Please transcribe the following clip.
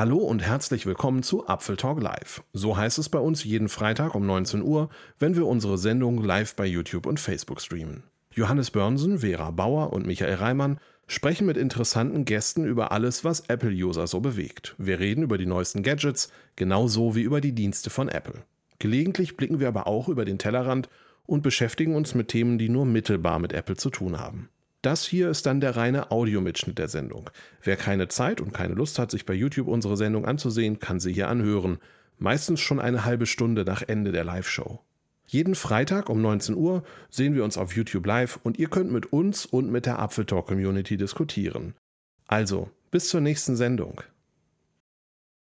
Hallo und herzlich willkommen zu Apfel Talk Live. So heißt es bei uns jeden Freitag um 19 Uhr, wenn wir unsere Sendung live bei YouTube und Facebook streamen. Johannes Börnsen, Vera Bauer und Michael Reimann sprechen mit interessanten Gästen über alles, was Apple-User so bewegt. Wir reden über die neuesten Gadgets, genauso wie über die Dienste von Apple. Gelegentlich blicken wir aber auch über den Tellerrand und beschäftigen uns mit Themen, die nur mittelbar mit Apple zu tun haben. Das hier ist dann der reine Audiomitschnitt der Sendung. Wer keine Zeit und keine Lust hat, sich bei YouTube unsere Sendung anzusehen, kann sie hier anhören. Meistens schon eine halbe Stunde nach Ende der Live-Show. Jeden Freitag um 19 Uhr sehen wir uns auf YouTube live und ihr könnt mit uns und mit der Apfeltalk Community diskutieren. Also, bis zur nächsten Sendung.